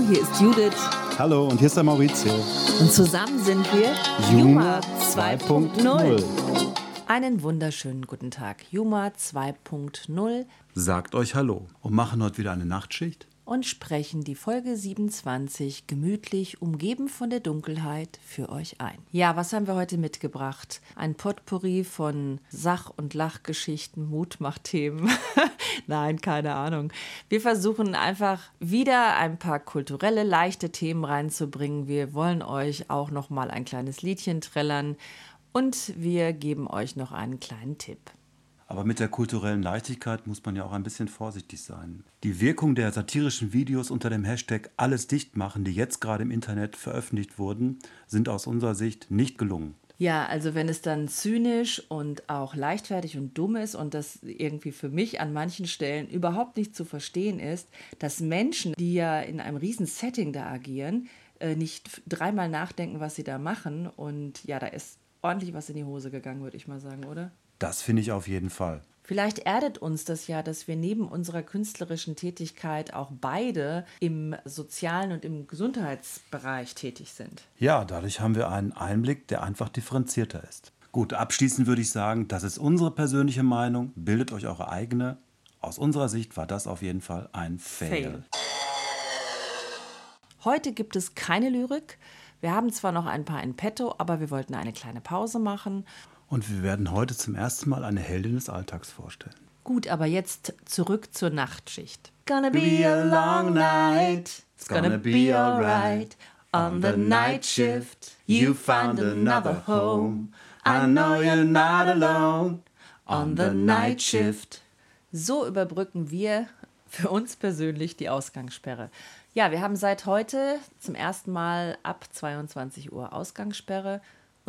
Hallo, hier ist Judith. Hallo, und hier ist der Maurizio. Und zusammen sind wir Juma 2.0. Einen wunderschönen guten Tag. Juma 2.0 Sagt euch Hallo und machen heute wieder eine Nachtschicht. Und sprechen die Folge 27 gemütlich, umgeben von der Dunkelheit, für euch ein. Ja, was haben wir heute mitgebracht? Ein Potpourri von Sach- und Lachgeschichten, Mutmachthemen. Nein, keine Ahnung. Wir versuchen einfach wieder ein paar kulturelle, leichte Themen reinzubringen. Wir wollen euch auch noch mal ein kleines Liedchen trällern und wir geben euch noch einen kleinen Tipp. Aber mit der kulturellen Leichtigkeit muss man ja auch ein bisschen vorsichtig sein. Die Wirkung der satirischen Videos unter dem Hashtag Alles dicht machen, die jetzt gerade im Internet veröffentlicht wurden, sind aus unserer Sicht nicht gelungen. Ja, also wenn es dann zynisch und auch leichtfertig und dumm ist und das irgendwie für mich an manchen Stellen überhaupt nicht zu verstehen ist, dass Menschen, die ja in einem riesen Setting da agieren, äh, nicht dreimal nachdenken, was sie da machen und ja, da ist ordentlich was in die Hose gegangen, würde ich mal sagen, oder? Das finde ich auf jeden Fall. Vielleicht erdet uns das ja, dass wir neben unserer künstlerischen Tätigkeit auch beide im sozialen und im Gesundheitsbereich tätig sind. Ja, dadurch haben wir einen Einblick, der einfach differenzierter ist. Gut, abschließend würde ich sagen, das ist unsere persönliche Meinung. Bildet euch eure eigene. Aus unserer Sicht war das auf jeden Fall ein Fail. Fail. Heute gibt es keine Lyrik. Wir haben zwar noch ein paar in petto, aber wir wollten eine kleine Pause machen. Und wir werden heute zum ersten Mal eine Heldin des Alltags vorstellen. Gut, aber jetzt zurück zur Nachtschicht. Gonna be a long night. It's gonna be alright. On the night shift, you found another home. I know you're not alone. On the night shift. So überbrücken wir für uns persönlich die Ausgangssperre. Ja, wir haben seit heute zum ersten Mal ab 22 Uhr Ausgangssperre.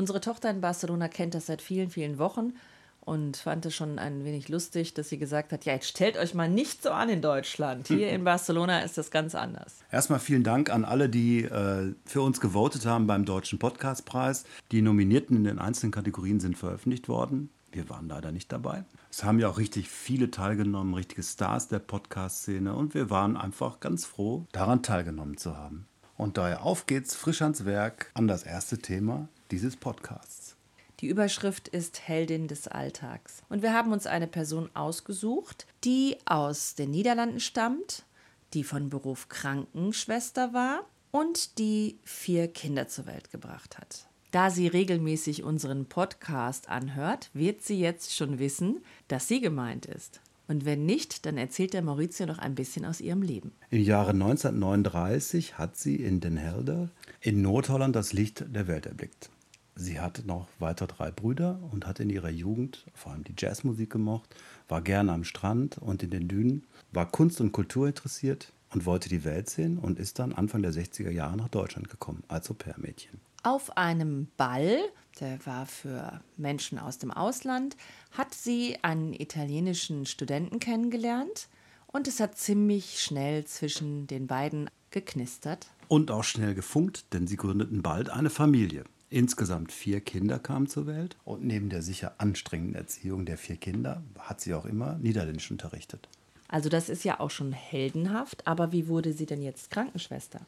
Unsere Tochter in Barcelona kennt das seit vielen, vielen Wochen und fand es schon ein wenig lustig, dass sie gesagt hat, ja, jetzt stellt euch mal nicht so an in Deutschland. Hier in Barcelona ist das ganz anders. Erstmal vielen Dank an alle, die äh, für uns gewotet haben beim Deutschen Podcastpreis. Die Nominierten in den einzelnen Kategorien sind veröffentlicht worden. Wir waren leider nicht dabei. Es haben ja auch richtig viele teilgenommen, richtige Stars der Podcast-Szene. Und wir waren einfach ganz froh, daran teilgenommen zu haben. Und daher auf geht's frisch ans Werk an das erste Thema dieses Podcasts. Die Überschrift ist Heldin des Alltags. Und wir haben uns eine Person ausgesucht, die aus den Niederlanden stammt, die von Beruf Krankenschwester war und die vier Kinder zur Welt gebracht hat. Da sie regelmäßig unseren Podcast anhört, wird sie jetzt schon wissen, dass sie gemeint ist. Und wenn nicht, dann erzählt der Maurizio noch ein bisschen aus ihrem Leben. Im Jahre 1939 hat sie in Den Helder in Nordholland das Licht der Welt erblickt. Sie hatte noch weiter drei Brüder und hat in ihrer Jugend vor allem die Jazzmusik gemocht, war gerne am Strand und in den Dünen, war Kunst und Kultur interessiert und wollte die Welt sehen und ist dann Anfang der 60er Jahre nach Deutschland gekommen als Au-pair-Mädchen. Auf einem Ball, der war für Menschen aus dem Ausland, hat sie einen italienischen Studenten kennengelernt und es hat ziemlich schnell zwischen den beiden geknistert. Und auch schnell gefunkt, denn sie gründeten bald eine Familie. Insgesamt vier Kinder kamen zur Welt und neben der sicher anstrengenden Erziehung der vier Kinder hat sie auch immer Niederländisch unterrichtet. Also das ist ja auch schon heldenhaft, aber wie wurde sie denn jetzt Krankenschwester?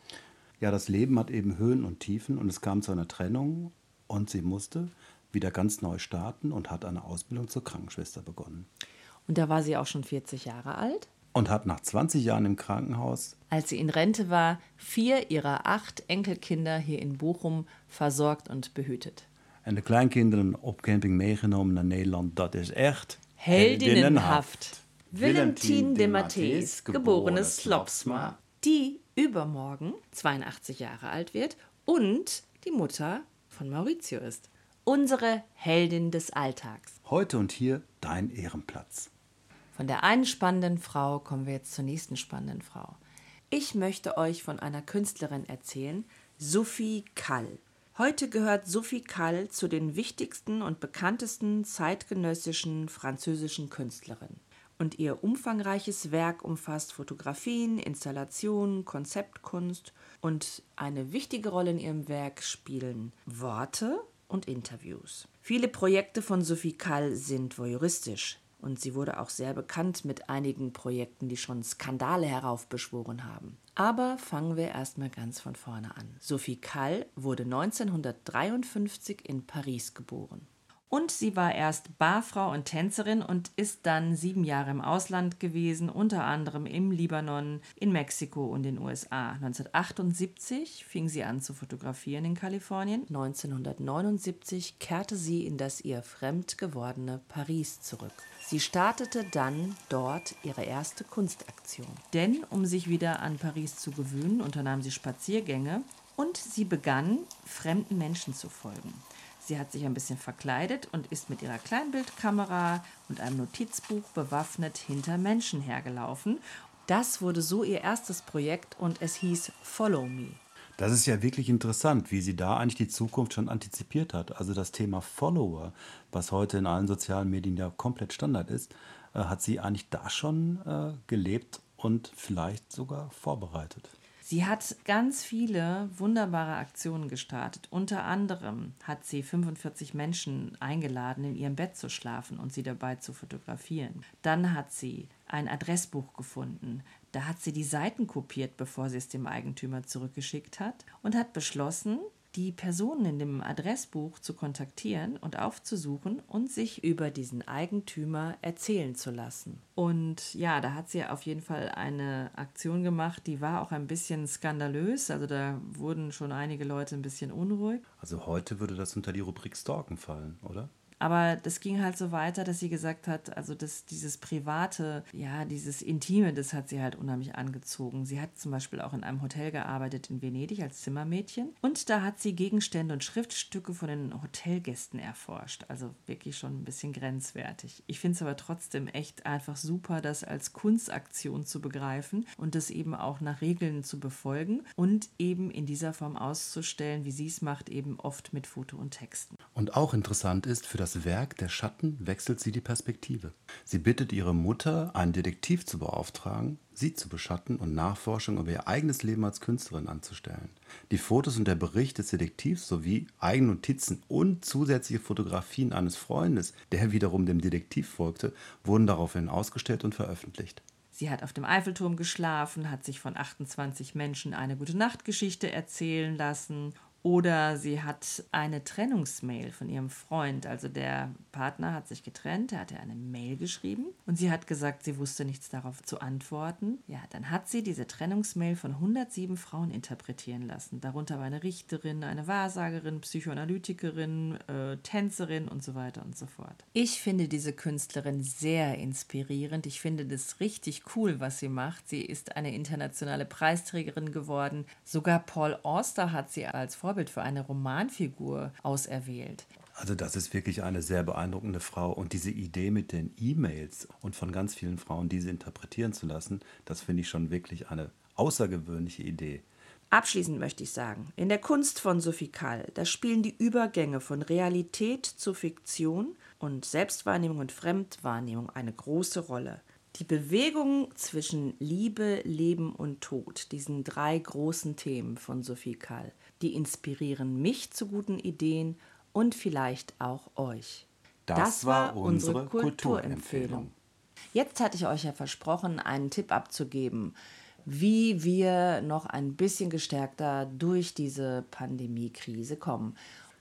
Ja, das Leben hat eben Höhen und Tiefen und es kam zu einer Trennung und sie musste wieder ganz neu starten und hat eine Ausbildung zur Krankenschwester begonnen. Und da war sie auch schon 40 Jahre alt. Und hat nach 20 Jahren im Krankenhaus Als sie in Rente war, vier ihrer acht Enkelkinder hier in Bochum versorgt und behütet. en de kleinkinderen op camping meegenomen naar Nederland. Dat is echt Heldinnenhaft. Valentin de Matthäus, geborenes Slopsma. Die übermorgen 82 Jahre alt wird und die Mutter von Maurizio ist. Unsere Heldin des Alltags. Heute und hier dein Ehrenplatz. Von der einen spannenden Frau kommen wir jetzt zur nächsten spannenden Frau. Ich möchte euch von einer Künstlerin erzählen, Sophie Kall. Heute gehört Sophie Kall zu den wichtigsten und bekanntesten zeitgenössischen französischen Künstlerinnen. Und ihr umfangreiches Werk umfasst Fotografien, Installationen, Konzeptkunst und eine wichtige Rolle in ihrem Werk spielen Worte und Interviews. Viele Projekte von Sophie Kall sind voyeuristisch. Und sie wurde auch sehr bekannt mit einigen Projekten, die schon Skandale heraufbeschworen haben. Aber fangen wir erstmal ganz von vorne an. Sophie Kall wurde 1953 in Paris geboren. Und sie war erst Barfrau und Tänzerin und ist dann sieben Jahre im Ausland gewesen, unter anderem im Libanon, in Mexiko und den USA. 1978 fing sie an zu fotografieren in Kalifornien. 1979 kehrte sie in das ihr fremd gewordene Paris zurück. Sie startete dann dort ihre erste Kunstaktion. Denn um sich wieder an Paris zu gewöhnen, unternahm sie Spaziergänge und sie begann, fremden Menschen zu folgen. Sie hat sich ein bisschen verkleidet und ist mit ihrer Kleinbildkamera und einem Notizbuch bewaffnet hinter Menschen hergelaufen. Das wurde so ihr erstes Projekt und es hieß Follow Me. Das ist ja wirklich interessant, wie sie da eigentlich die Zukunft schon antizipiert hat. Also das Thema Follower, was heute in allen sozialen Medien ja komplett Standard ist, äh, hat sie eigentlich da schon äh, gelebt und vielleicht sogar vorbereitet. Sie hat ganz viele wunderbare Aktionen gestartet. Unter anderem hat sie 45 Menschen eingeladen, in ihrem Bett zu schlafen und sie dabei zu fotografieren. Dann hat sie ein Adressbuch gefunden. Da hat sie die Seiten kopiert, bevor sie es dem Eigentümer zurückgeschickt hat und hat beschlossen, die Personen in dem Adressbuch zu kontaktieren und aufzusuchen und sich über diesen Eigentümer erzählen zu lassen. Und ja, da hat sie auf jeden Fall eine Aktion gemacht, die war auch ein bisschen skandalös. Also da wurden schon einige Leute ein bisschen unruhig. Also heute würde das unter die Rubrik Stalken fallen, oder? Aber das ging halt so weiter, dass sie gesagt hat, also das, dieses Private, ja, dieses Intime, das hat sie halt unheimlich angezogen. Sie hat zum Beispiel auch in einem Hotel gearbeitet in Venedig als Zimmermädchen. Und da hat sie Gegenstände und Schriftstücke von den Hotelgästen erforscht. Also wirklich schon ein bisschen grenzwertig. Ich finde es aber trotzdem echt einfach super, das als Kunstaktion zu begreifen und das eben auch nach Regeln zu befolgen und eben in dieser Form auszustellen, wie sie es macht, eben oft mit Foto und Texten. Und auch interessant ist, für das Werk der Schatten wechselt sie die Perspektive. Sie bittet ihre Mutter, einen Detektiv zu beauftragen, sie zu beschatten und Nachforschung über ihr eigenes Leben als Künstlerin anzustellen. Die Fotos und der Bericht des Detektivs sowie eigene Notizen und zusätzliche Fotografien eines Freundes, der wiederum dem Detektiv folgte, wurden daraufhin ausgestellt und veröffentlicht. Sie hat auf dem Eiffelturm geschlafen, hat sich von 28 Menschen eine gute Nachtgeschichte erzählen lassen oder sie hat eine Trennungsmail von ihrem Freund. Also der Partner hat sich getrennt, er hatte eine Mail geschrieben und sie hat gesagt, sie wusste nichts darauf zu antworten. Ja, dann hat sie diese Trennungsmail von 107 Frauen interpretieren lassen. Darunter war eine Richterin, eine Wahrsagerin, Psychoanalytikerin, äh, Tänzerin und so weiter und so fort. Ich finde diese Künstlerin sehr inspirierend. Ich finde das richtig cool, was sie macht. Sie ist eine internationale Preisträgerin geworden. Sogar Paul Auster hat sie als Vorbild Vorbild für eine Romanfigur auserwählt. Also das ist wirklich eine sehr beeindruckende Frau und diese Idee mit den E-Mails und von ganz vielen Frauen diese interpretieren zu lassen, das finde ich schon wirklich eine außergewöhnliche Idee. Abschließend möchte ich sagen, in der Kunst von Sophie Kall, da spielen die Übergänge von Realität zu Fiktion und Selbstwahrnehmung und Fremdwahrnehmung eine große Rolle. Die Bewegung zwischen Liebe, Leben und Tod, diesen drei großen Themen von Sophie Kall, die inspirieren mich zu guten Ideen und vielleicht auch euch. Das, das war unsere Kulturempfehlung. Jetzt hatte ich euch ja versprochen, einen Tipp abzugeben, wie wir noch ein bisschen gestärkter durch diese Pandemiekrise kommen.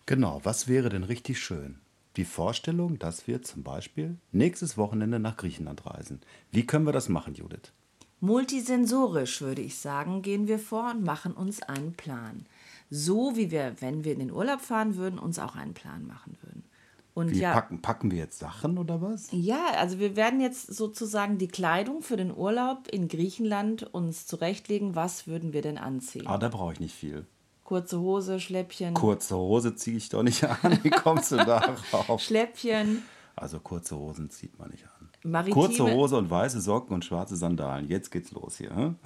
Genau, was wäre denn richtig schön? Die Vorstellung, dass wir zum Beispiel nächstes Wochenende nach Griechenland reisen. Wie können wir das machen, Judith? Multisensorisch würde ich sagen, gehen wir vor und machen uns einen Plan so wie wir, wenn wir in den Urlaub fahren würden, uns auch einen Plan machen würden. Und wie ja, packen, packen wir jetzt Sachen oder was? Ja, also wir werden jetzt sozusagen die Kleidung für den Urlaub in Griechenland uns zurechtlegen. Was würden wir denn anziehen? Ah, da brauche ich nicht viel. Kurze Hose, Schläppchen. Kurze Hose ziehe ich doch nicht an. Wie kommst du darauf? Schläppchen. Also kurze Hosen zieht man nicht an. Maritime. Kurze Hose und weiße Socken und schwarze Sandalen. Jetzt geht's los hier. Hm?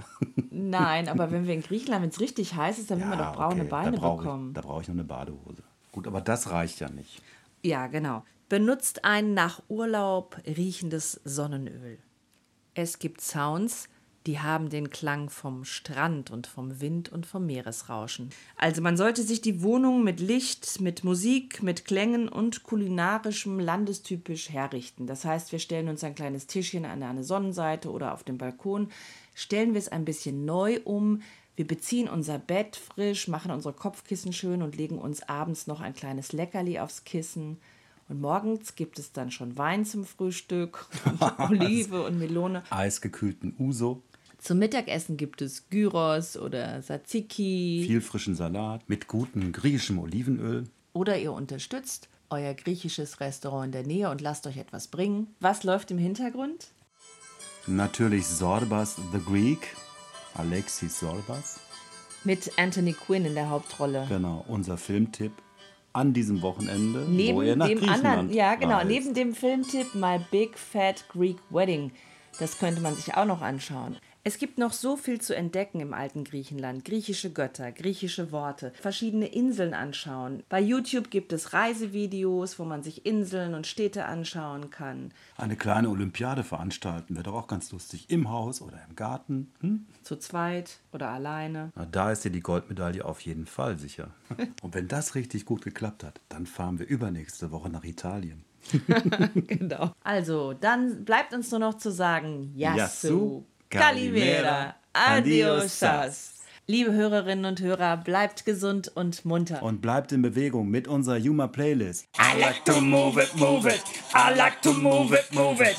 Nein, aber wenn wir in Griechenland, wenn es richtig heiß ist, dann ja, will man doch braune okay. Beine da bekommen. Ich, da brauche ich noch eine Badehose. Gut, aber das reicht ja nicht. Ja, genau. Benutzt ein nach Urlaub riechendes Sonnenöl. Es gibt Sounds, die haben den Klang vom Strand und vom Wind und vom Meeresrauschen. Also man sollte sich die Wohnung mit Licht, mit Musik, mit Klängen und kulinarischem landestypisch herrichten. Das heißt, wir stellen uns ein kleines Tischchen an eine Sonnenseite oder auf dem Balkon, stellen wir es ein bisschen neu um, wir beziehen unser Bett frisch, machen unsere Kopfkissen schön und legen uns abends noch ein kleines Leckerli aufs Kissen. Und morgens gibt es dann schon Wein zum Frühstück, Olive und Melone. Eisgekühlten Uso. Zum Mittagessen gibt es Gyros oder Tzatziki. Viel frischen Salat mit gutem griechischem Olivenöl. Oder ihr unterstützt euer griechisches Restaurant in der Nähe und lasst euch etwas bringen. Was läuft im Hintergrund? Natürlich Sorbas the Greek, Alexis Sorbas. Mit Anthony Quinn in der Hauptrolle. Genau, unser Filmtipp an diesem Wochenende, neben wo ihr nach dem Griechenland anderen, ja genau, neben dem Filmtipp My Big Fat Greek Wedding. Das könnte man sich auch noch anschauen. Es gibt noch so viel zu entdecken im alten Griechenland. Griechische Götter, griechische Worte, verschiedene Inseln anschauen. Bei YouTube gibt es Reisevideos, wo man sich Inseln und Städte anschauen kann. Eine kleine Olympiade veranstalten wäre doch auch ganz lustig. Im Haus oder im Garten. Hm? Zu zweit oder alleine. Na, da ist dir die Goldmedaille auf jeden Fall sicher. Und wenn das richtig gut geklappt hat, dann fahren wir übernächste Woche nach Italien. genau. Also, dann bleibt uns nur noch zu sagen, Yasu, Yasu, Calimera. Adiosas. Liebe Hörerinnen und Hörer, bleibt gesund und munter. Und bleibt in Bewegung mit unserer Yuma Playlist. I like to move it, move it. I like to move it, move it.